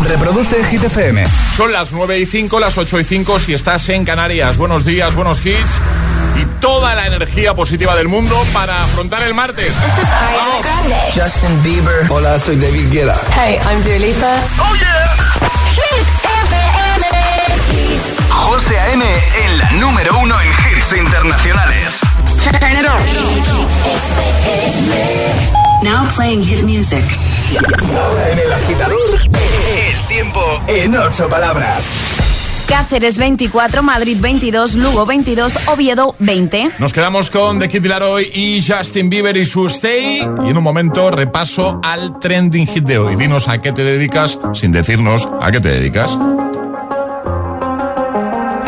Reproduce Hit FM. Son las 9 y 5, las 8 y 5 si estás en Canarias. Buenos días, buenos hits y toda la energía positiva del mundo para afrontar el martes. Vamos. Justin Bieber. Hola, soy David Guetta. Hey, I'm Dua Lipa. Oh yeah. José A.M. en la número uno en hits internacionales. Turn it on. Now playing hit music. En el agitador, el tiempo en ocho palabras. Cáceres 24, Madrid 22, Lugo 22, Oviedo 20. Nos quedamos con The Kid Laroi y Justin Bieber y su Stay. Y en un momento repaso al trending hit de hoy. Dinos a qué te dedicas sin decirnos a qué te dedicas.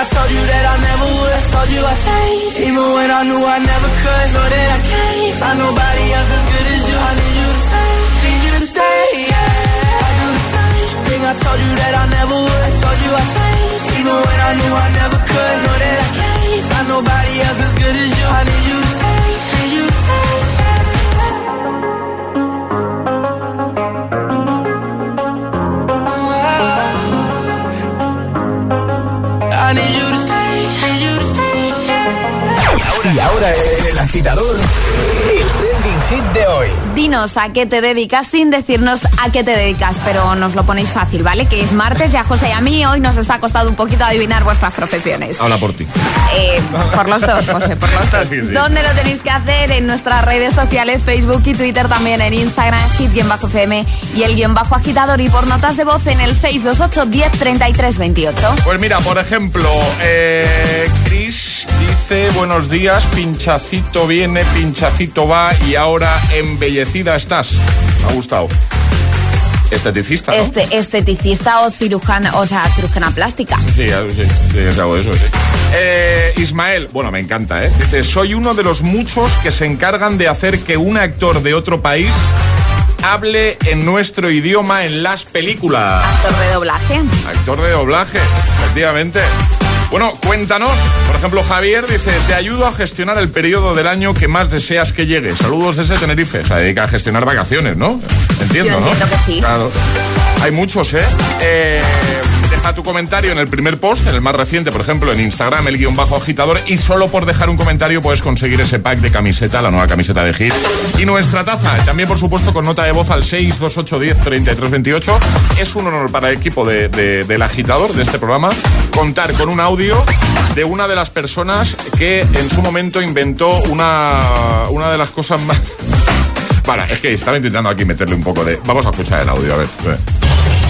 I told you that I never would. I told you I changed, even when I knew I never could. Know that I can't find nobody else as good as you. I need you to stay, need you to stay. Yeah. I do the same thing I told you that I never would. I told you I changed, even when I knew I never could. Know that I can't find nobody else as good as you. I need you to stay. Ahora en el agitador, el trending hit de hoy. Dinos a qué te dedicas sin decirnos a qué te dedicas, pero nos lo ponéis fácil, ¿vale? Que es martes y a José y a mí hoy nos está costando un poquito adivinar vuestras profesiones. Habla por ti. Eh, por los dos, José, por los dos. Sí, sí. ¿Dónde lo tenéis que hacer? En nuestras redes sociales, Facebook y Twitter, también en Instagram, hit-fm y el guion bajo agitador y por notas de voz en el 628 10 33 28. Pues mira, por ejemplo, eh, Chris dice buenos días, pinchacito viene, pinchacito va y ahora embellecida estás. Me ha gustado. Esteticista, ¿no? Este, esteticista o cirujana, o sea, cirujana plástica. Sí, sí, sí, es algo de eso, sí. Eh, Ismael, bueno, me encanta, ¿eh? Dice, soy uno de los muchos que se encargan de hacer que un actor de otro país hable en nuestro idioma en las películas. Actor de doblaje. Actor de doblaje, efectivamente. Bueno, cuéntanos. Por ejemplo, Javier dice, te ayudo a gestionar el periodo del año que más deseas que llegue. Saludos desde Tenerife. Se dedica a gestionar vacaciones, ¿no? Entiendo, Yo ¿no? entiendo que sí. Claro. Hay muchos, ¿eh? Eh, Deja tu comentario en el primer post, en el más reciente, por ejemplo, en Instagram, el guion bajo agitador. Y solo por dejar un comentario puedes conseguir ese pack de camiseta, la nueva camiseta de Hit. Y nuestra taza, también por supuesto con nota de voz al 628103328. Es un honor para el equipo de- de- del agitador de este programa contar con un audio de una de las personas que en su momento inventó una, una de las cosas más... Para, es que estaba intentando aquí meterle un poco de... Vamos a escuchar el audio, a ver.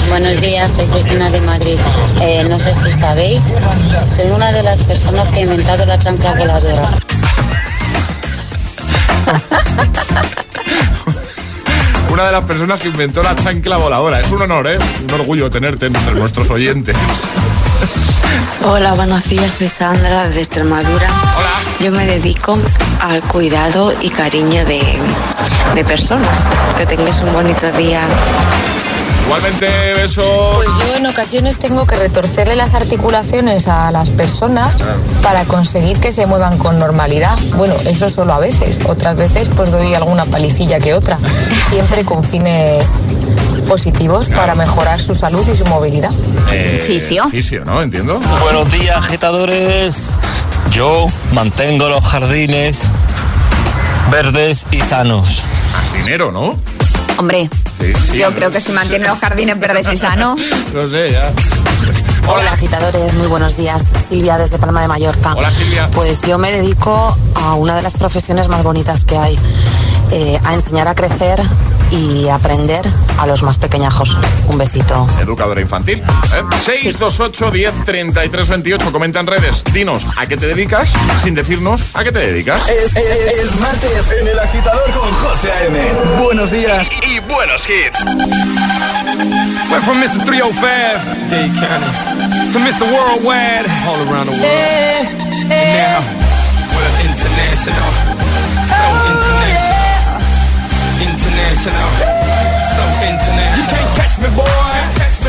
Buenos días, soy Cristina de Madrid. Eh, no sé si sabéis, soy una de las personas que ha inventado la chancla voladora. Una de las personas que inventó la chancla voladora. Es un honor, ¿eh? Un orgullo tenerte entre nuestros oyentes. Hola, buenos días, soy Sandra de Extremadura. Hola. Yo me dedico al cuidado y cariño de, de personas. Que tengáis un bonito día. Igualmente, besos. Pues yo en ocasiones tengo que retorcerle las articulaciones a las personas para conseguir que se muevan con normalidad. Bueno, eso solo a veces. Otras veces pues doy alguna palicilla que otra. Siempre con fines positivos para mejorar su salud y su movilidad. Eh, Fisio. Fisio, ¿no? Entiendo. Buenos días, agitadores. Yo mantengo los jardines verdes y sanos. Dinero, ¿no? Hombre, Sí, sí, yo no, creo que sí, si mantiene sí. los jardines verdes y sanos. No sé, ya. Hola agitadores, muy buenos días. Silvia desde Palma de Mallorca. Hola, Silvia. Pues yo me dedico a una de las profesiones más bonitas que hay, eh, a enseñar a crecer y aprender a los más pequeñajos. Un besito. Educadora infantil. ¿eh? 628 10 33 28. Comenta en redes. Dinos a qué te dedicas sin decirnos a qué te dedicas. Es, es- es martes en el agitador con José A.M. Buenos días y, y buenos hits. Went from Mr. 305, Dade County, to Mr. Worldwide, all around the world. Now, we're international. So oh, international. International. So international. You can't catch me, boy.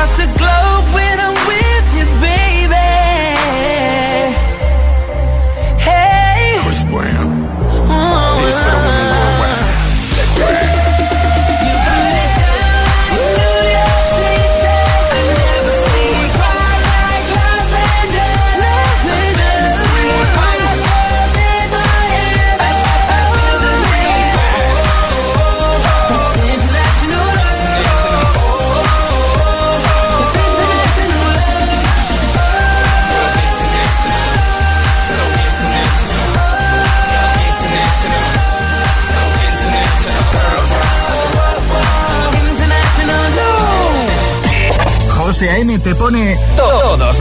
I cross the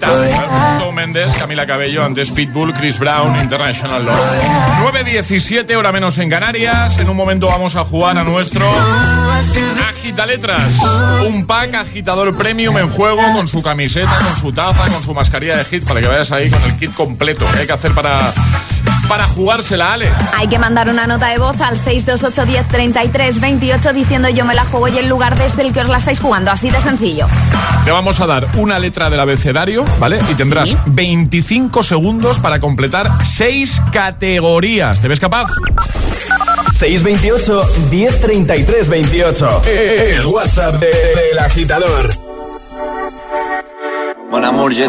Lolita. Shawn Mendes, Camila Cabello, antes Pitbull, Chris Brown, International Love. 9.17, hora menos en Canarias. En un momento vamos a jugar a nuestro Agita Letras. Un pack agitador premium en juego con su camiseta, con su taza, con su mascarilla de hit para que vayas ahí con el kit completo. ¿Qué hay que hacer para, para jugársela, Ale? Hay que mandar una nota de voz al 628 10 33 28 diciendo yo me la juego y el lugar desde el que os la estáis jugando. Así de sencillo. Te vamos a dar una letra del abecedario, ¿vale? Y tendrás 25 segundos para completar 6 categorías. ¿Te ves capaz? 628 1033 28. El WhatsApp de- del agitador. Mon amour, je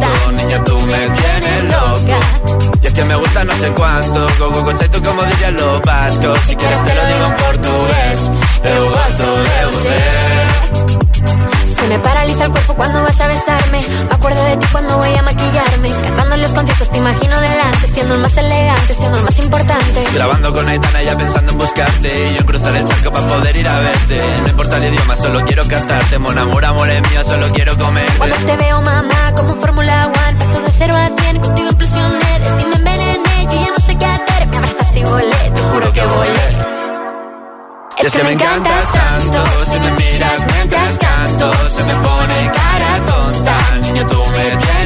tonta. Niña, tú me tienes loca. Y es que me gusta no sé cuánto, go go go, tú como dirían los vascos. Si quieres te lo digo en portugués, eu gosto de você. Se me paraliza el cuerpo cuando vas a besarme. Me acuerdo de ti cuando voy a maquillarme. Cantando los conciertos te imagino delante, siendo el más elegante, siendo el más importante. Grabando con Aitana ya pensando en buscarte. Y yo en cruzar el charco para poder ir a verte. No importa el idioma, solo quiero cantarte. Mon amor, amor es mío, solo quiero comerte. Cuando te veo, mamá, como Fórmula One, paso de cero a cien, contigo implosioné, de ti me envenené, yo ya no sé qué hacer, me abrazaste y volé, te juro que volé. Es que me encantas tanto. Si me miras mientras canto Se me pone cara tonta. Niño, tú me tienes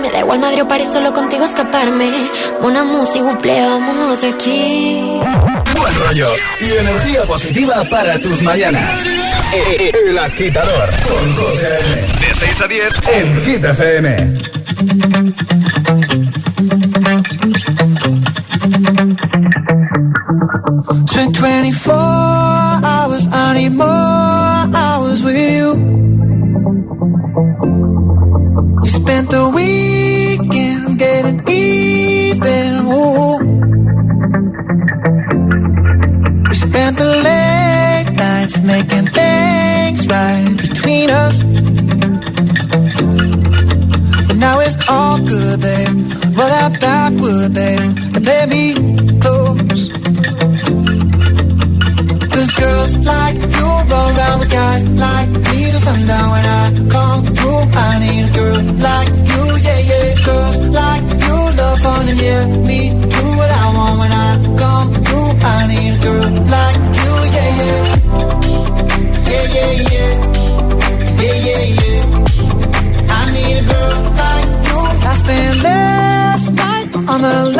me da igual Madrid o París, solo contigo escaparme. Una música, buple, vámonos de aquí. Buen rollo y energía positiva para tus mañanas. E- El agitador con José. De 6 a 10 en Hit FM. Spent 24 night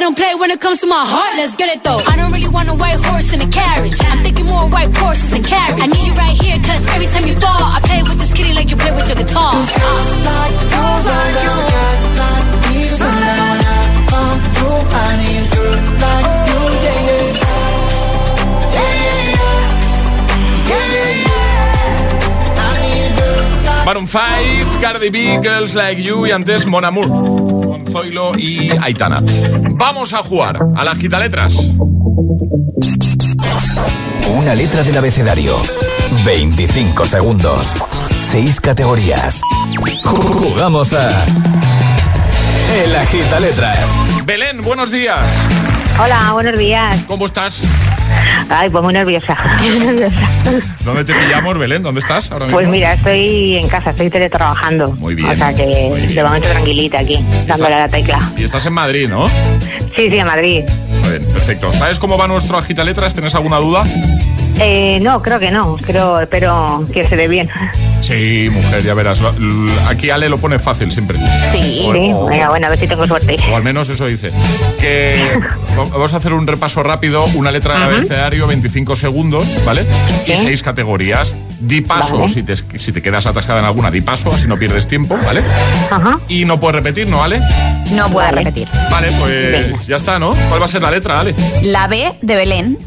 I don't play when it comes to my heart, let's get it though. I don't really want a white horse in a carriage. I'm thinking more white horses and carriage. I need you right here, cause every time you fall, I play with this kitty like you play with your guitar. Cause girls like you, like you, guys like me. So now I come through, I need a like you, yeah, yeah. I Maroon 5, Cardi B, Girls Like You y antes Mon Amour. Zoilo y Aitana. Vamos a jugar a las letras. Una letra del abecedario. 25 segundos. 6 categorías. Jugamos a. El Agita Letras. Belén, buenos días. Hola, buenos días. ¿Cómo estás? Ay, pues muy nerviosa. ¿Dónde te pillamos, Belén? ¿Dónde estás ahora mismo? Pues mira, estoy en casa, estoy teletrabajando. Muy bien, O sea que de momento tranquilita aquí, dándole a la tecla. Y estás en Madrid, ¿no? Sí, sí, en Madrid. Muy bien, perfecto. ¿Sabes cómo va nuestro agita letras? ¿Tienes alguna duda? Eh, no, creo que no. Creo, espero que se dé bien. Sí, mujer, ya verás. Aquí Ale lo pone fácil siempre. Sí. O- Venga, bueno, a ver si tengo suerte. O al menos eso dice. Que vamos a hacer un repaso rápido, una letra del abecedario, 25 segundos, ¿vale? Y seis categorías. Di paso, Vale. si, te, si te quedas atascada en alguna, di paso, así no pierdes tiempo, ¿vale? Ajá. Y no puedes repetir, ¿no, Ale? No puede repetir. Vale, pues ya está, ¿no? ¿Cuál va a ser la letra, Ale? La B de Belén.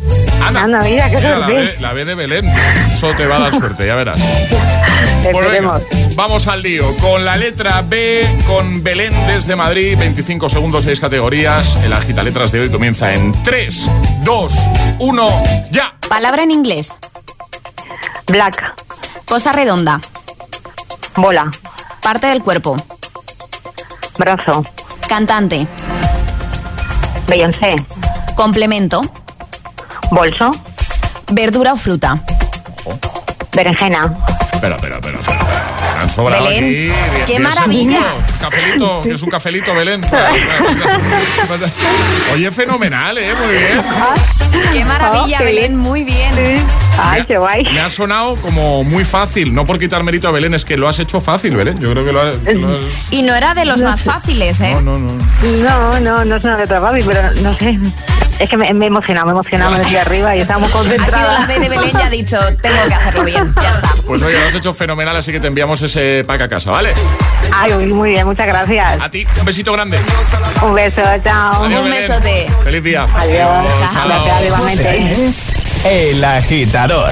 Anda, mira, qué Mira, la. B, la B de Belén. Eso te va a dar suerte, ya verás. Pues venga, vamos al lío. Con la letra B, con Belén desde Madrid, 25 segundos, 6 categorías. El agita letras de hoy comienza en 3, 2, 1, ya. Palabra en inglés. Black. Cosa redonda. Bola. Parte del cuerpo. Brazo. Cantante. Beyoncé. Complemento. Bolso. Verdura o fruta. Berenjena. Espera, espera, espera. Han sobrado Belén, aquí. diez- qué diez maravilla. segundos. Cafelito, que es un cafelito, Belén. Oye, fenomenal, ¿eh? Muy bien. Qué maravilla, Oh, Belén, muy bien. Ay, qué guay. Me ha sonado como muy fácil. No por quitar mérito a Belén, es que lo has hecho fácil, Belén. Yo creo que lo has. lo has- Y no era de los más fáciles, ¿eh? No, no, no. No, no, no es una letra fácil, pero no sé. Es que me, me he emocionado, me he emocionado, me decía arriba y estaba muy Ha sido la B de Belén y ha dicho, tengo que hacerlo bien. Ya está. Pues oye, lo has hecho fenomenal, así que te enviamos ese pack a casa, ¿vale? Ay, uy, muy bien, muchas gracias. A ti, un besito grande. Un beso, chao. Adiós, Un Belén. besote. Feliz día. Adiós. chao. Gracias, igualmente. El Agitador.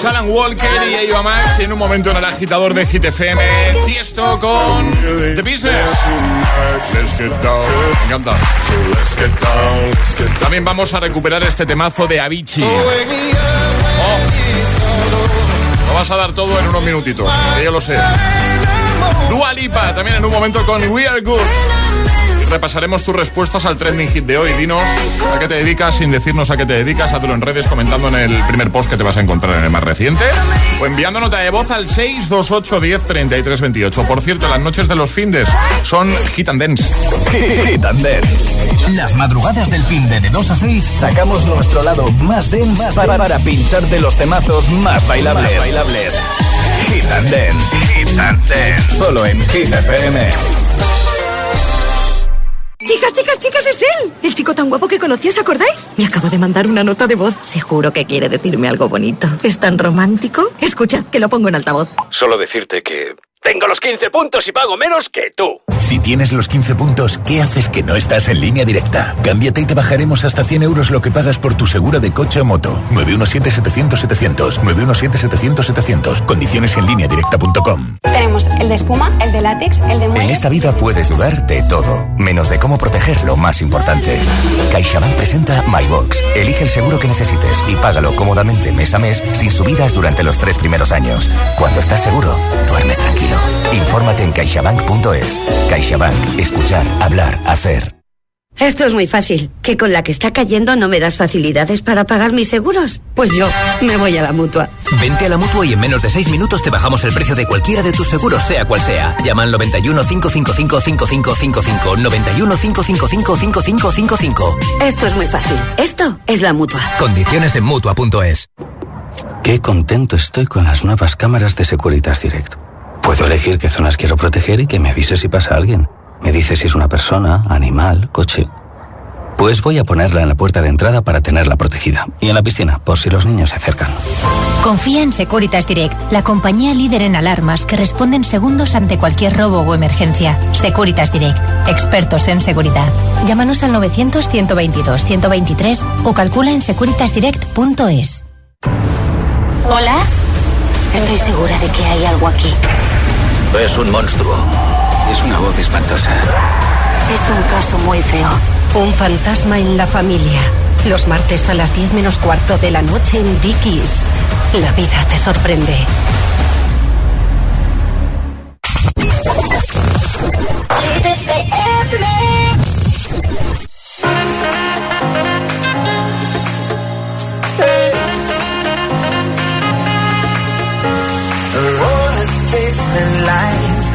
parte 2, Alan Walker y Eva Max y en un momento en el agitador de Hit FM, Tiesto con The Business. Let's get down. Me encanta. También vamos a recuperar este temazo de Avicii. Oh. Lo vas a dar todo en unos minutitos, que yo lo sé. Dua Lipa, también en un momento con We Are Good. Repasaremos tus respuestas al trending hit de hoy. Dinos a qué te dedicas sin decirnos a qué te dedicas. Hazlo en redes comentando en el primer post que te vas a encontrar en el más reciente. O enviando nota de voz al 628 10 33 28. Por cierto, las noches de los findes son Hit and Dance. Hit and Dance. Las madrugadas del fin de, de 2 a 6 sacamos nuestro lado más dense para, para pincharte los temazos más bailables. bailables. Hit and Dance. Hit and Dance. Solo en Hit FM. Chicas, chicas, chicas, es él. El chico tan guapo que conocí, ¿os acordáis? Me acabo de mandar una nota de voz. Seguro que quiere decirme algo bonito. ¿Es tan romántico? Escuchad, que lo pongo en altavoz. Solo decirte que tengo los 15 puntos y pago menos que tú. Si tienes los 15 puntos, ¿qué haces que no estás en línea directa? Cámbiate y te bajaremos hasta 100 euros lo que pagas por tu segura de coche o moto. 917-700-700. 917-700-700. Condiciones en línea directa.com. Tenemos el de espuma, el de látex, el de muelle. En esta vida puedes dudar de todo, menos de cómo proteger lo más importante. CaixaBank presenta MyBox. Elige el seguro que necesites y págalo cómodamente mes a mes sin subidas durante los tres primeros años. Cuando estás seguro, duermes tranquilo. Infórmate en caixabank.es. CaixaBank. Escuchar, hablar, hacer. Esto es muy fácil. ¿Que con la que está cayendo no me das facilidades para pagar mis seguros? Pues yo me voy a la mutua. Vente a la mutua y en menos de 6 minutos te bajamos el precio de cualquiera de tus seguros, sea cual sea. Llama al 91 555 5555. 91 555 5555. Esto es muy fácil. Esto es la mutua. Condiciones en mutua.es. Qué contento estoy con las nuevas cámaras de Securitas Direct. Puedo elegir qué zonas quiero proteger y que me avise si pasa alguien. Me dice si es una persona, animal, coche. Pues voy a ponerla en la puerta de entrada para tenerla protegida. Y en la piscina, por si los niños se acercan. Confía en Securitas Direct, la compañía líder en alarmas que responde en segundos ante cualquier robo o emergencia. Securitas Direct, expertos en seguridad. Llámanos al 900-122-123 o calcula en securitasdirect.es. Hola. Estoy segura de que hay algo aquí. Es un monstruo. Es una voz espantosa. Es un caso muy feo. Un fantasma en la familia. Los martes a las 10 menos cuarto de la noche en Dickies. La vida te sorprende.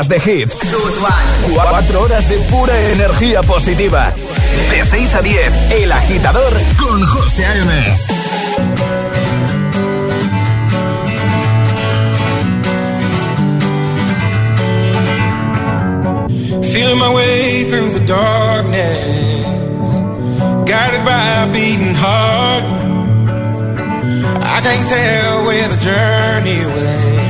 Horas de hits. Cuatro horas de pura energía positiva. De 6 a 10, El Agitador con José A.M. Feeling my way through the darkness, guided by a beating heart. I can't tell where the journey will end,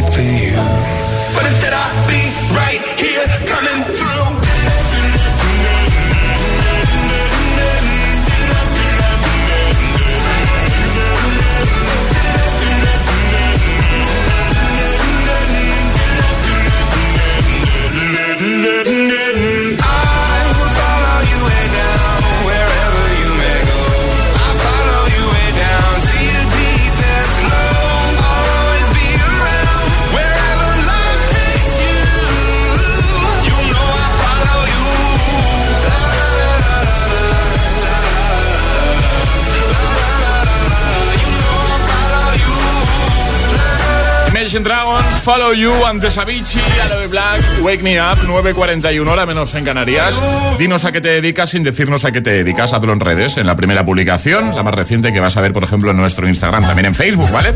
Follow You, antes Avicii, Aloe Black, Wake Me Up, 9.41 hora menos en Canarias. Dinos a qué te dedicas sin decirnos a qué te dedicas, hazlo en redes, en la primera publicación, la más reciente que vas a ver, por ejemplo, en nuestro Instagram, también en Facebook, ¿vale?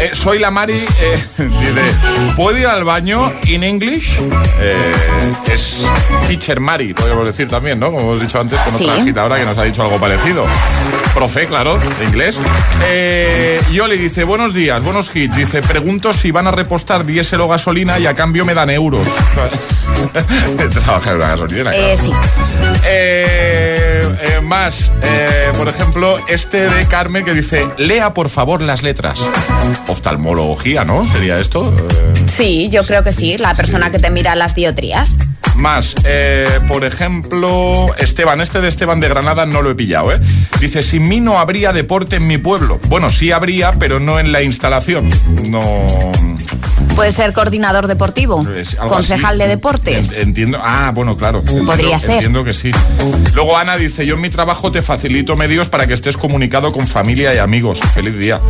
Eh, soy la Mari, eh, dice, ¿puedo ir al baño in English? Eh, es Teacher Mari, podríamos decir también, ¿no? Como hemos dicho antes con otra Sí. agitadora que nos ha dicho algo parecido. Profe, claro, de inglés. Eh, Yoli dice, buenos días, buenos hits. Dice, pregunto si van a repostar diésel o gasolina y a cambio me dan euros. Trabajar en una gasolinera. Eh, claro. sí. Eh, eh, más, por ejemplo, este de Carmen que dice, lea por favor las letras. Oftalmología, ¿no? ¿Sería esto? Sí, yo creo que sí, la persona que te mira las diotrías. Más, eh, por ejemplo, Esteban, este de Esteban de Granada no lo he pillado, ¿eh? Dice, sin mí no habría deporte en mi pueblo. Bueno, sí habría, pero no en la instalación. No... Puede ser coordinador deportivo, concejal así. de deportes. En- Entiendo. Ah, bueno, claro. Entiendo, Podría ser. Entiendo que sí. Luego Ana dice, yo en mi trabajo te facilito medios para que estés comunicado con familia y amigos. Feliz día.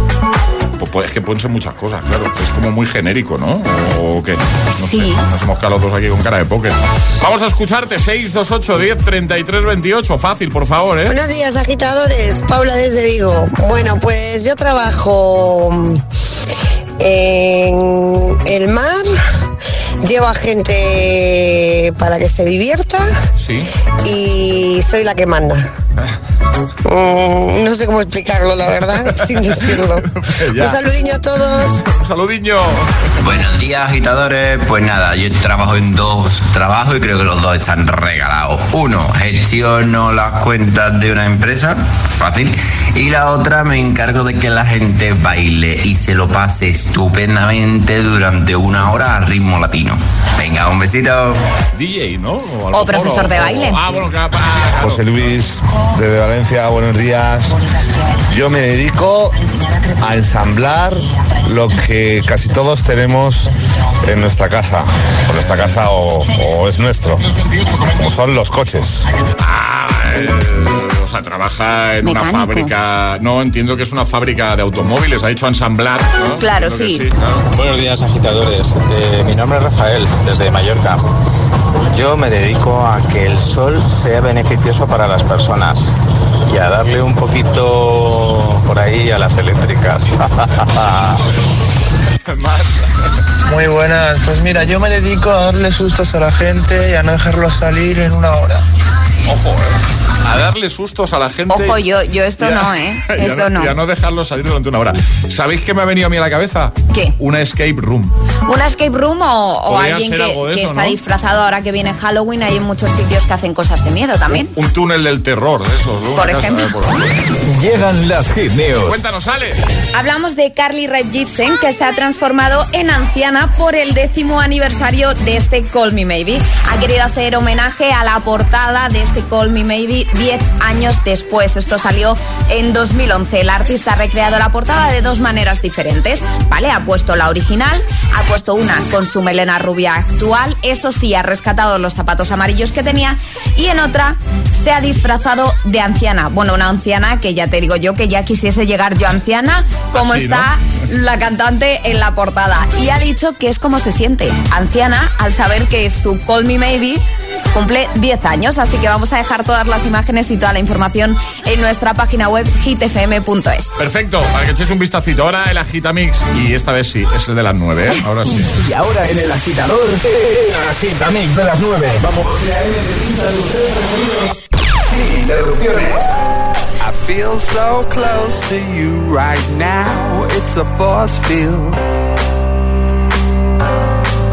Pues, pues, es que pueden ser muchas cosas, claro. Es como muy genérico, ¿no? ¿O qué? No Sí. sé. Nos hemos quedado los dos aquí con cara de póker. Vamos a escucharte. 628 10 33 28. Fácil, por favor, ¿eh? Buenos días, agitadores. Paula desde Vigo. Bueno, pues yo trabajo mm, en el mar, llevo a gente para que se divierta Sí. y soy la que manda. Mm, no sé cómo explicarlo, la verdad, sin decirlo. Ya. Un saludinho a todos. Un saludinho. Buenos días, agitadores. Pues nada, yo trabajo en dos trabajos y creo que los dos están regalados. Uno, gestiono las cuentas de una empresa, fácil. Y la otra, me encargo de que la gente baile y se lo pase estupendamente durante una hora a ritmo latino. Venga, un besito. DJ, ¿no? O mejor, profesor de baile. Ah, bueno, claro. José Luis, desde Valencia, buenos días. Yo me dedico a ensamblar lo que casi todos tenemos en nuestra casa, o nuestra casa o, es nuestro, como son los coches. Ah, sea, trabaja en una fábrica. No, entiendo que es una fábrica de automóviles. Ha hecho ensamblar. ¿no? Claro, sí. claro. Buenos días agitadores, Eh, mi nombre es Rafael, desde Mallorca. Yo me dedico a que el sol sea beneficioso para las personas y a darle un poquito por ahí a las eléctricas. Muy buenas, pues mira, yo me dedico a darle sustos a la gente y a no dejarlos salir en una hora. Ojo, ¿eh? A darle sustos a la gente. Ojo, yo, yo esto Ya- no, ¿eh? ya Esto no. Ya no dejarlo salir durante una hora. ¿Sabéis qué me ha venido a mí a la cabeza? ¿Qué? Una escape room. ¿Una escape room o, alguien que, está ¿no? disfrazado ahora que viene Halloween? Hay en muchos sitios que hacen cosas de miedo también. Un túnel del terror, de esos. ¿no? Por ejemplo. eh, por- Llegan las hit news. Cuéntanos, Ale. Hablamos de Carly Rae Jepsen, que se ha transformado en anciana por el décimo aniversario de este Call Me Maybe. Ha querido hacer homenaje a la portada de este Call Me Maybe 10 años después. Esto salió en 2011. El artista ha recreado la portada de dos maneras diferentes, ¿vale? Ha puesto la original, ha puesto una con su melena rubia actual, eso sí, ha rescatado los zapatos amarillos que tenía, y en otra se ha disfrazado de anciana. Bueno, una anciana que ya te digo yo que ya quisiese llegar yo anciana, como Así, ¿no? está la cantante en la portada. Y ha dicho que es como se siente, anciana, al saber que su Call Me Maybe cumple 10 años, así que vamos a dejar todas las imágenes y toda la información en nuestra página web hitfm.es. Perfecto, para que echéis un vistacito. Ahora el Agitamix, y esta vez sí, es el de las 9, ¿eh? Ahora sí. y ahora en el agitador, el Agitamix de las 9. Vamos. Sin interrupciones. I feel so close to you right now. It's a force field.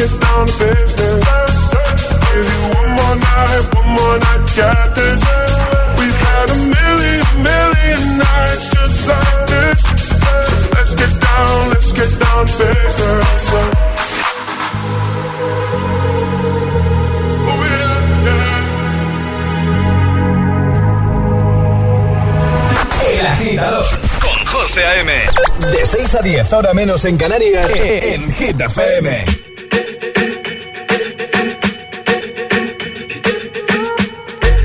Get down to business. Give you one more night, one more night to get this. We've had a million, million nights just like this. So let's get down, let's get down to business. El agitador con José A.M. De 6 a 10, ahora menos en Canarias, en Hit FM.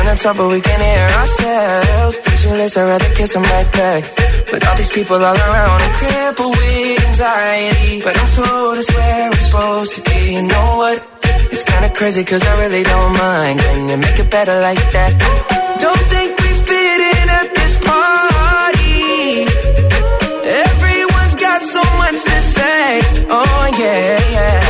Trying to talk but we can't hear ourselves. Pictureless, I'd rather kiss them right back. But all these people all around, I'm crippled with anxiety. But I'm told it's where I'm supposed to be. You know what? It's kinda crazy cause I really don't mind. Can you make it better like that? Don't think we fit in at this party. Everyone's got so much to say. Oh yeah, yeah.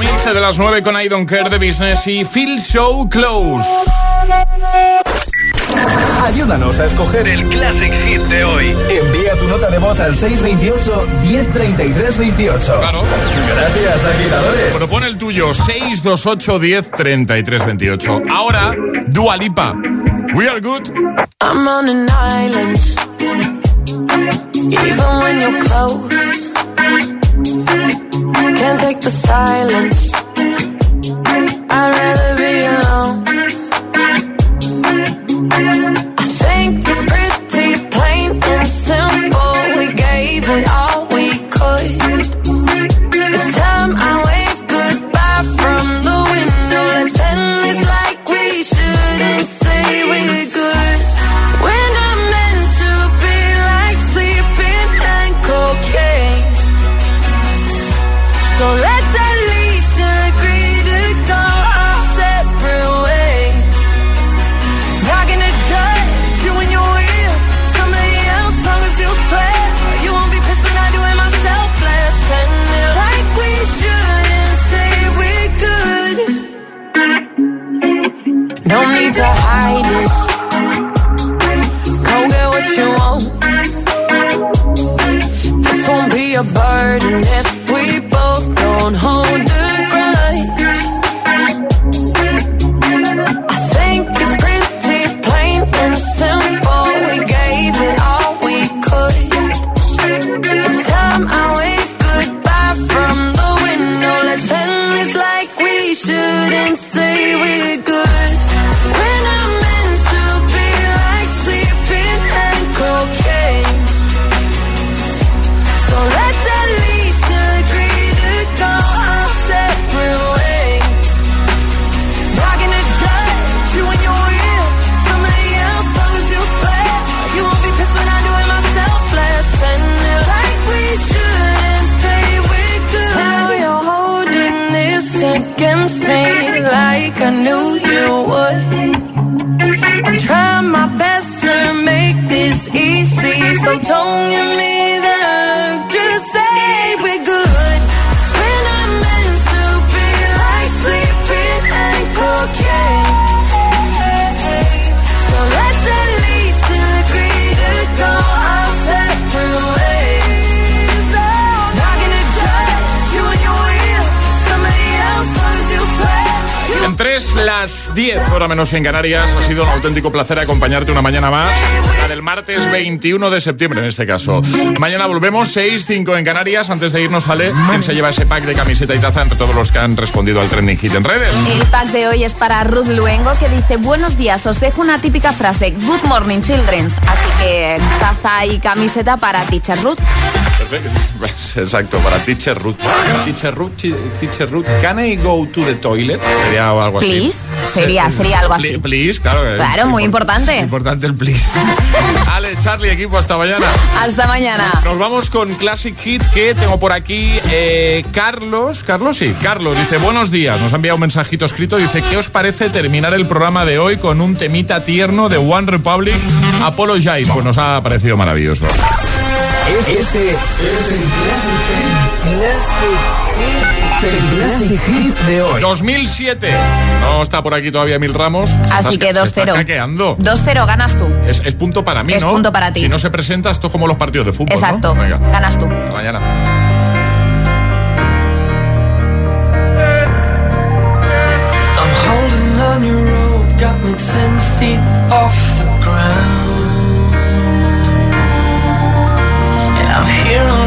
Agitamix de las 9 con I Don't Care de Business y Feel So Close. Ayúdanos a escoger el Classic Hit de hoy. Envía tu nota de voz al 628 1033 28. Claro. Gracias, agitadores. Propone el tuyo, 628 10 33 28. Ahora, Dua Lipa. We are good. I'm on an island. Even when you're close, can't take the silence. I'd rather be alone. Menos en Canarias. Ha sido un auténtico placer acompañarte una mañana más. La del martes 21 de septiembre, en este caso. Mañana volvemos, 6, 5 en Canarias. Antes de irnos, sale quién se lleva ese pack de camiseta y taza entre todos los que han respondido al trending hit en redes. El pack de hoy es para Ruth Luengo que dice Buenos días, os dejo una típica frase Good morning children Así que taza y camiseta para Teacher Ruth. Exacto, para Teacher Ruth. Teacher Ruth, Teacher Ruth, can I go to the toilet? Sería algo así. Please. Sería- sería algo así. Pl- Please, claro. que- Claro, muy importante Importante el please. Ale, Charlie, equipo, hasta mañana. Hasta mañana Nos vamos con Classic Hit que tengo por aquí eh, Carlos. Carlos, sí, Carlos dice buenos días. Nos ha enviado un mensajito escrito. Dice, ¿qué os parece terminar el programa de hoy con un temita tierno de One Republic? Apologize. Pues nos ha parecido maravilloso. Este es el Classic, Classic Hit de hoy. 2007. No está por aquí todavía Mil Ramos. Así que Se está 2-0 caqueando. 2-0, ganas tú Es, es punto para mí, Es ¿no? punto para ti. Si no se presenta, esto es como los partidos de fútbol, Exacto, ¿no? Venga, ganas tú hasta mañana.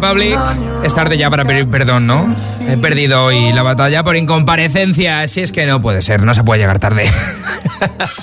Republic, es tarde ya para pedir perdón, ¿no? He perdido hoy la batalla por incomparecencia. Si es que no puede ser, no se puede llegar tarde.